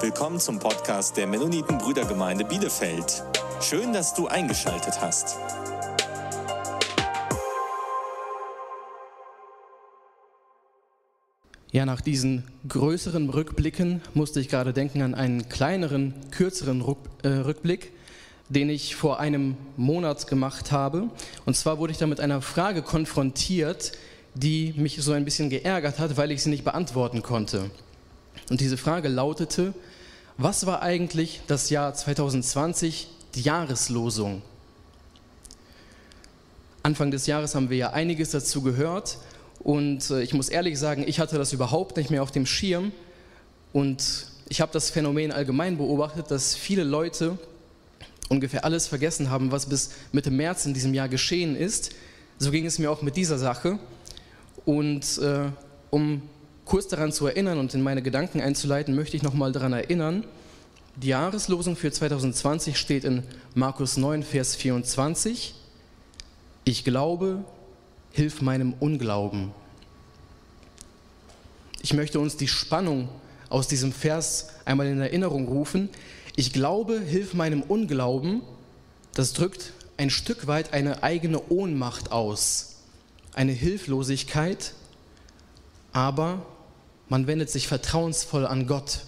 Willkommen zum Podcast der Mennoniten Brüdergemeinde Bielefeld. Schön, dass du eingeschaltet hast. Ja, nach diesen größeren Rückblicken musste ich gerade denken an einen kleineren, kürzeren äh, Rückblick, den ich vor einem Monat gemacht habe. Und zwar wurde ich da mit einer Frage konfrontiert, die mich so ein bisschen geärgert hat, weil ich sie nicht beantworten konnte. Und diese Frage lautete, was war eigentlich das Jahr 2020, die Jahreslosung? Anfang des Jahres haben wir ja einiges dazu gehört und äh, ich muss ehrlich sagen, ich hatte das überhaupt nicht mehr auf dem Schirm und ich habe das Phänomen allgemein beobachtet, dass viele Leute ungefähr alles vergessen haben, was bis Mitte März in diesem Jahr geschehen ist. So ging es mir auch mit dieser Sache. Und äh, um kurz daran zu erinnern und in meine Gedanken einzuleiten, möchte ich nochmal daran erinnern, die Jahreslosung für 2020 steht in Markus 9, Vers 24. Ich glaube, hilf meinem Unglauben. Ich möchte uns die Spannung aus diesem Vers einmal in Erinnerung rufen. Ich glaube, hilf meinem Unglauben, das drückt ein Stück weit eine eigene Ohnmacht aus, eine Hilflosigkeit, aber man wendet sich vertrauensvoll an Gott,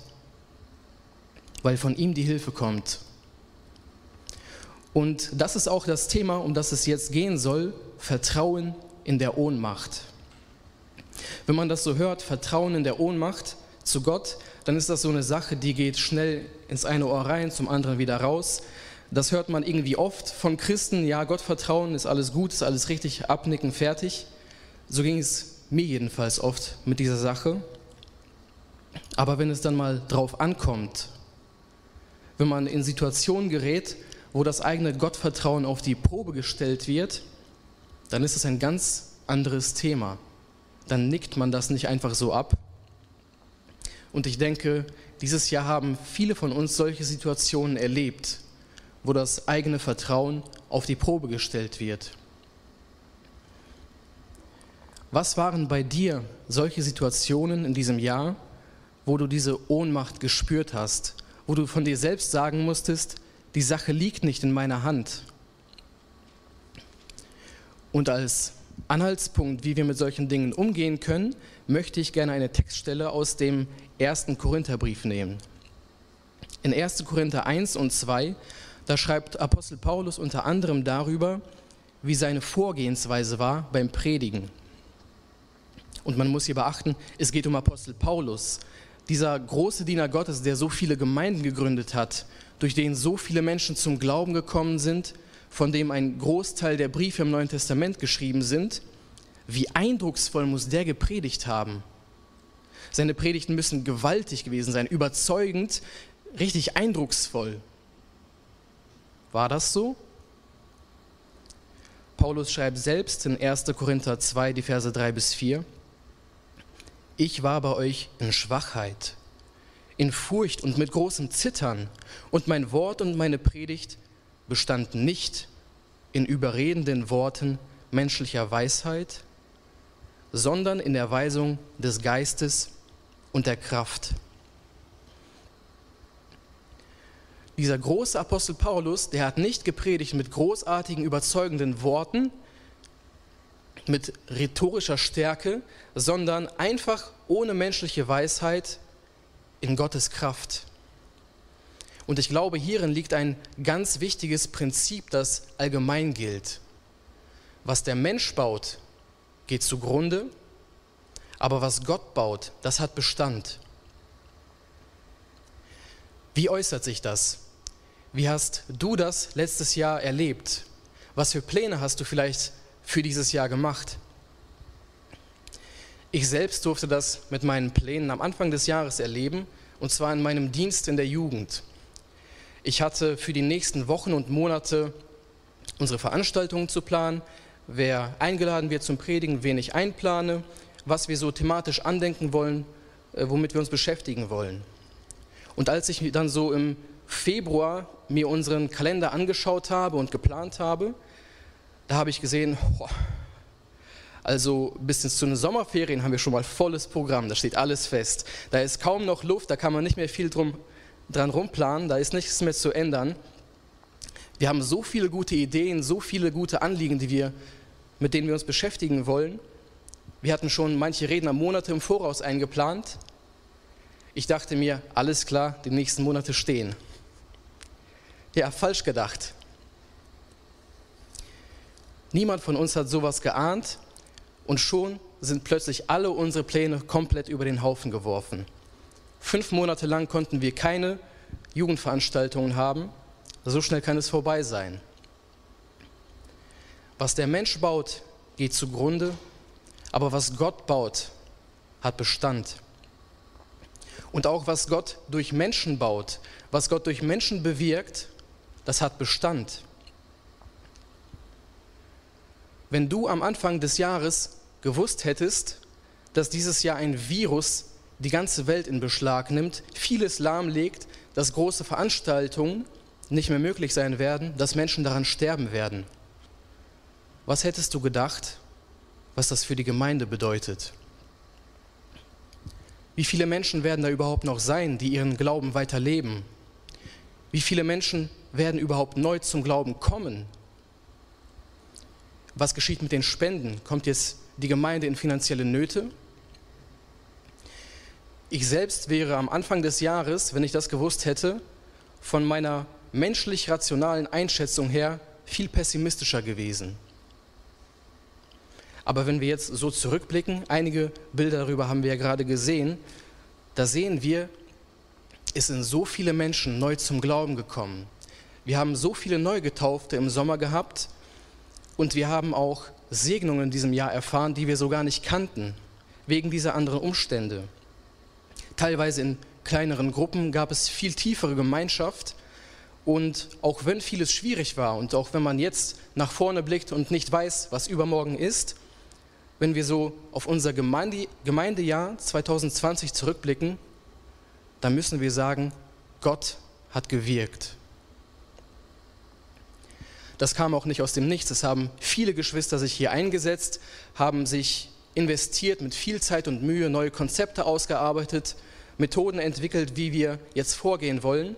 weil von ihm die Hilfe kommt. Und das ist auch das Thema, um das es jetzt gehen soll, Vertrauen in der Ohnmacht. Wenn man das so hört, Vertrauen in der Ohnmacht zu Gott, dann ist das so eine Sache, die geht schnell ins eine Ohr rein, zum anderen wieder raus. Das hört man irgendwie oft von Christen, ja, Gott vertrauen ist alles gut, ist alles richtig, abnicken, fertig. So ging es mir jedenfalls oft mit dieser Sache. Aber wenn es dann mal drauf ankommt, wenn man in Situationen gerät, wo das eigene Gottvertrauen auf die Probe gestellt wird, dann ist es ein ganz anderes Thema. Dann nickt man das nicht einfach so ab. Und ich denke, dieses Jahr haben viele von uns solche Situationen erlebt, wo das eigene Vertrauen auf die Probe gestellt wird. Was waren bei dir solche Situationen in diesem Jahr, wo du diese Ohnmacht gespürt hast, wo du von dir selbst sagen musstest, die Sache liegt nicht in meiner Hand? Und als Anhaltspunkt, wie wir mit solchen Dingen umgehen können, möchte ich gerne eine Textstelle aus dem ersten Korintherbrief nehmen. In 1. Korinther 1 und 2, da schreibt Apostel Paulus unter anderem darüber, wie seine Vorgehensweise war beim Predigen. Und man muss hier beachten, es geht um Apostel Paulus, dieser große Diener Gottes, der so viele Gemeinden gegründet hat, durch den so viele Menschen zum Glauben gekommen sind, von dem ein Großteil der Briefe im Neuen Testament geschrieben sind, wie eindrucksvoll muss der gepredigt haben? Seine Predigten müssen gewaltig gewesen sein, überzeugend, richtig eindrucksvoll. War das so? Paulus schreibt selbst in 1. Korinther 2, die Verse 3 bis 4 ich war bei euch in Schwachheit, in Furcht und mit großem Zittern, und mein Wort und meine Predigt bestanden nicht in überredenden Worten menschlicher Weisheit, sondern in der Weisung des Geistes und der Kraft. Dieser große Apostel Paulus, der hat nicht gepredigt mit großartigen, überzeugenden Worten, mit rhetorischer Stärke, sondern einfach ohne menschliche Weisheit in Gottes Kraft. Und ich glaube, hierin liegt ein ganz wichtiges Prinzip, das allgemein gilt. Was der Mensch baut, geht zugrunde, aber was Gott baut, das hat Bestand. Wie äußert sich das? Wie hast du das letztes Jahr erlebt? Was für Pläne hast du vielleicht für dieses Jahr gemacht. Ich selbst durfte das mit meinen Plänen am Anfang des Jahres erleben, und zwar in meinem Dienst in der Jugend. Ich hatte für die nächsten Wochen und Monate unsere Veranstaltungen zu planen, wer eingeladen wird zum Predigen, wen ich einplane, was wir so thematisch andenken wollen, äh, womit wir uns beschäftigen wollen. Und als ich dann so im Februar mir unseren Kalender angeschaut habe und geplant habe, da habe ich gesehen, also bis zu den Sommerferien haben wir schon mal volles Programm, da steht alles fest. Da ist kaum noch Luft, da kann man nicht mehr viel drum dran rumplanen, da ist nichts mehr zu ändern. Wir haben so viele gute Ideen, so viele gute Anliegen, die wir, mit denen wir uns beschäftigen wollen. Wir hatten schon manche Redner Monate im Voraus eingeplant. Ich dachte mir, alles klar, die nächsten Monate stehen. Ja, falsch gedacht. Niemand von uns hat sowas geahnt und schon sind plötzlich alle unsere Pläne komplett über den Haufen geworfen. Fünf Monate lang konnten wir keine Jugendveranstaltungen haben. So schnell kann es vorbei sein. Was der Mensch baut, geht zugrunde, aber was Gott baut, hat Bestand. Und auch was Gott durch Menschen baut, was Gott durch Menschen bewirkt, das hat Bestand. Wenn du am Anfang des Jahres gewusst hättest, dass dieses Jahr ein Virus die ganze Welt in Beschlag nimmt, vieles lahmlegt, dass große Veranstaltungen nicht mehr möglich sein werden, dass Menschen daran sterben werden. Was hättest du gedacht, was das für die Gemeinde bedeutet? Wie viele Menschen werden da überhaupt noch sein, die ihren Glauben weiterleben? Wie viele Menschen werden überhaupt neu zum Glauben kommen? Was geschieht mit den Spenden? Kommt jetzt die Gemeinde in finanzielle Nöte? Ich selbst wäre am Anfang des Jahres, wenn ich das gewusst hätte, von meiner menschlich rationalen Einschätzung her viel pessimistischer gewesen. Aber wenn wir jetzt so zurückblicken, einige Bilder darüber haben wir ja gerade gesehen, da sehen wir, es sind so viele Menschen neu zum Glauben gekommen. Wir haben so viele Neugetaufte im Sommer gehabt und wir haben auch Segnungen in diesem Jahr erfahren, die wir so gar nicht kannten, wegen dieser anderen Umstände. Teilweise in kleineren Gruppen gab es viel tiefere Gemeinschaft und auch wenn vieles schwierig war und auch wenn man jetzt nach vorne blickt und nicht weiß, was übermorgen ist, wenn wir so auf unser Gemeinde, Gemeindejahr 2020 zurückblicken, dann müssen wir sagen, Gott hat gewirkt. Das kam auch nicht aus dem Nichts. Es haben viele Geschwister sich hier eingesetzt, haben sich investiert mit viel Zeit und Mühe, neue Konzepte ausgearbeitet, Methoden entwickelt, wie wir jetzt vorgehen wollen.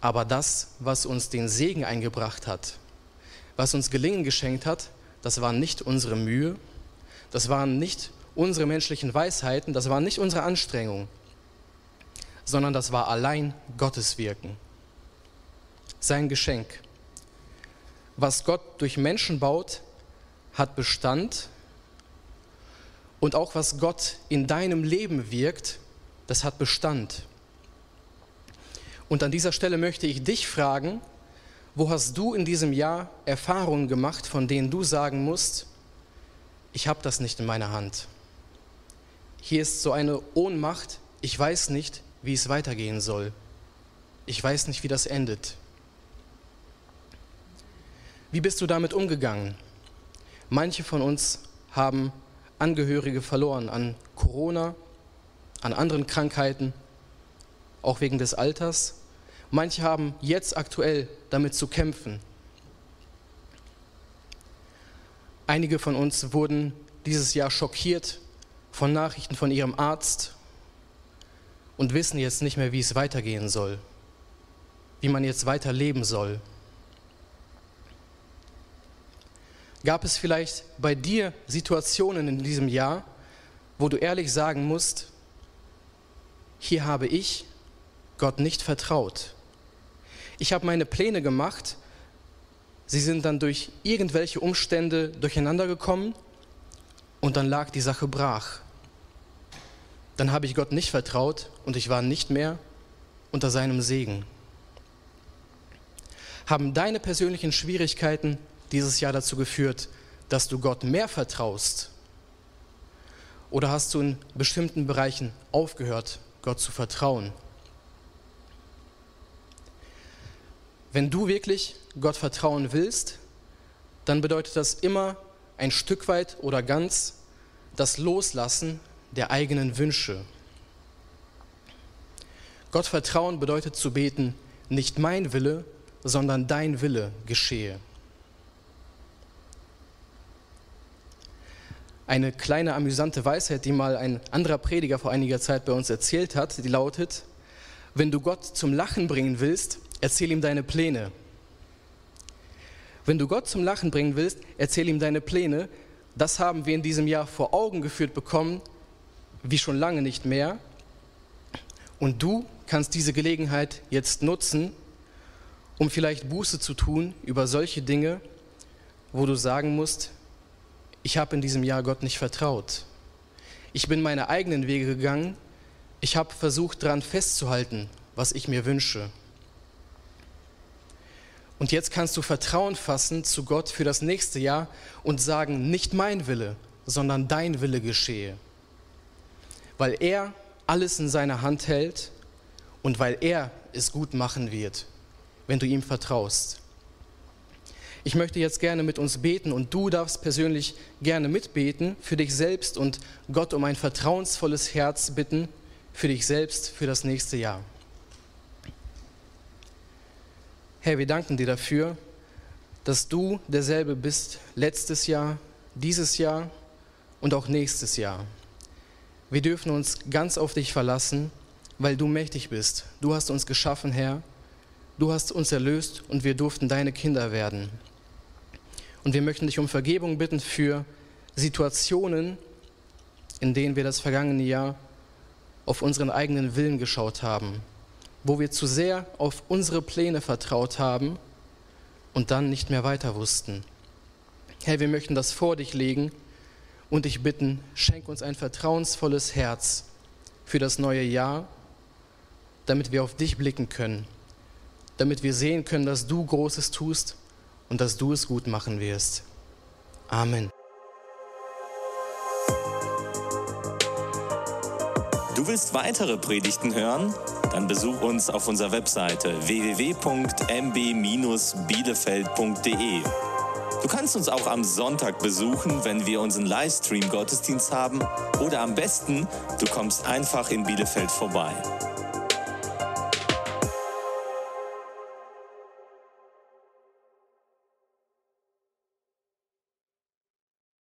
Aber das, was uns den Segen eingebracht hat, was uns Gelingen geschenkt hat, das war nicht unsere Mühe, das waren nicht unsere menschlichen Weisheiten, das war nicht unsere Anstrengung, sondern das war allein Gottes Wirken, sein Geschenk. Was Gott durch Menschen baut, hat Bestand. Und auch was Gott in deinem Leben wirkt, das hat Bestand. Und an dieser Stelle möchte ich dich fragen, wo hast du in diesem Jahr Erfahrungen gemacht, von denen du sagen musst, ich habe das nicht in meiner Hand. Hier ist so eine Ohnmacht, ich weiß nicht, wie es weitergehen soll. Ich weiß nicht, wie das endet. Wie bist du damit umgegangen? Manche von uns haben Angehörige verloren an Corona, an anderen Krankheiten, auch wegen des Alters. Manche haben jetzt aktuell damit zu kämpfen. Einige von uns wurden dieses Jahr schockiert von Nachrichten von ihrem Arzt und wissen jetzt nicht mehr, wie es weitergehen soll, wie man jetzt weiter leben soll. Gab es vielleicht bei dir Situationen in diesem Jahr, wo du ehrlich sagen musst, hier habe ich Gott nicht vertraut. Ich habe meine Pläne gemacht, sie sind dann durch irgendwelche Umstände durcheinander gekommen und dann lag die Sache brach. Dann habe ich Gott nicht vertraut und ich war nicht mehr unter seinem Segen. Haben deine persönlichen Schwierigkeiten dieses Jahr dazu geführt, dass du Gott mehr vertraust? Oder hast du in bestimmten Bereichen aufgehört, Gott zu vertrauen? Wenn du wirklich Gott vertrauen willst, dann bedeutet das immer ein Stück weit oder ganz das Loslassen der eigenen Wünsche. Gott vertrauen bedeutet zu beten, nicht mein Wille, sondern dein Wille geschehe. Eine kleine amüsante Weisheit, die mal ein anderer Prediger vor einiger Zeit bei uns erzählt hat, die lautet, Wenn du Gott zum Lachen bringen willst, erzähl ihm deine Pläne. Wenn du Gott zum Lachen bringen willst, erzähl ihm deine Pläne. Das haben wir in diesem Jahr vor Augen geführt bekommen, wie schon lange nicht mehr. Und du kannst diese Gelegenheit jetzt nutzen, um vielleicht Buße zu tun über solche Dinge, wo du sagen musst, ich habe in diesem Jahr Gott nicht vertraut. Ich bin meine eigenen Wege gegangen. Ich habe versucht daran festzuhalten, was ich mir wünsche. Und jetzt kannst du Vertrauen fassen zu Gott für das nächste Jahr und sagen, nicht mein Wille, sondern dein Wille geschehe. Weil er alles in seiner Hand hält und weil er es gut machen wird, wenn du ihm vertraust. Ich möchte jetzt gerne mit uns beten und du darfst persönlich gerne mitbeten für dich selbst und Gott um ein vertrauensvolles Herz bitten für dich selbst für das nächste Jahr. Herr, wir danken dir dafür, dass du derselbe bist letztes Jahr, dieses Jahr und auch nächstes Jahr. Wir dürfen uns ganz auf dich verlassen, weil du mächtig bist. Du hast uns geschaffen, Herr. Du hast uns erlöst und wir durften deine Kinder werden. Und wir möchten dich um Vergebung bitten für Situationen, in denen wir das vergangene Jahr auf unseren eigenen Willen geschaut haben wo wir zu sehr auf unsere Pläne vertraut haben und dann nicht mehr weiter wussten. Herr, wir möchten das vor dich legen und dich bitten, schenk uns ein vertrauensvolles Herz für das neue Jahr, damit wir auf dich blicken können, damit wir sehen können, dass du Großes tust und dass du es gut machen wirst. Amen. Du willst weitere Predigten hören? Dann besuch uns auf unserer Webseite www.mb-bielefeld.de. Du kannst uns auch am Sonntag besuchen, wenn wir unseren Livestream-Gottesdienst haben. Oder am besten, du kommst einfach in Bielefeld vorbei.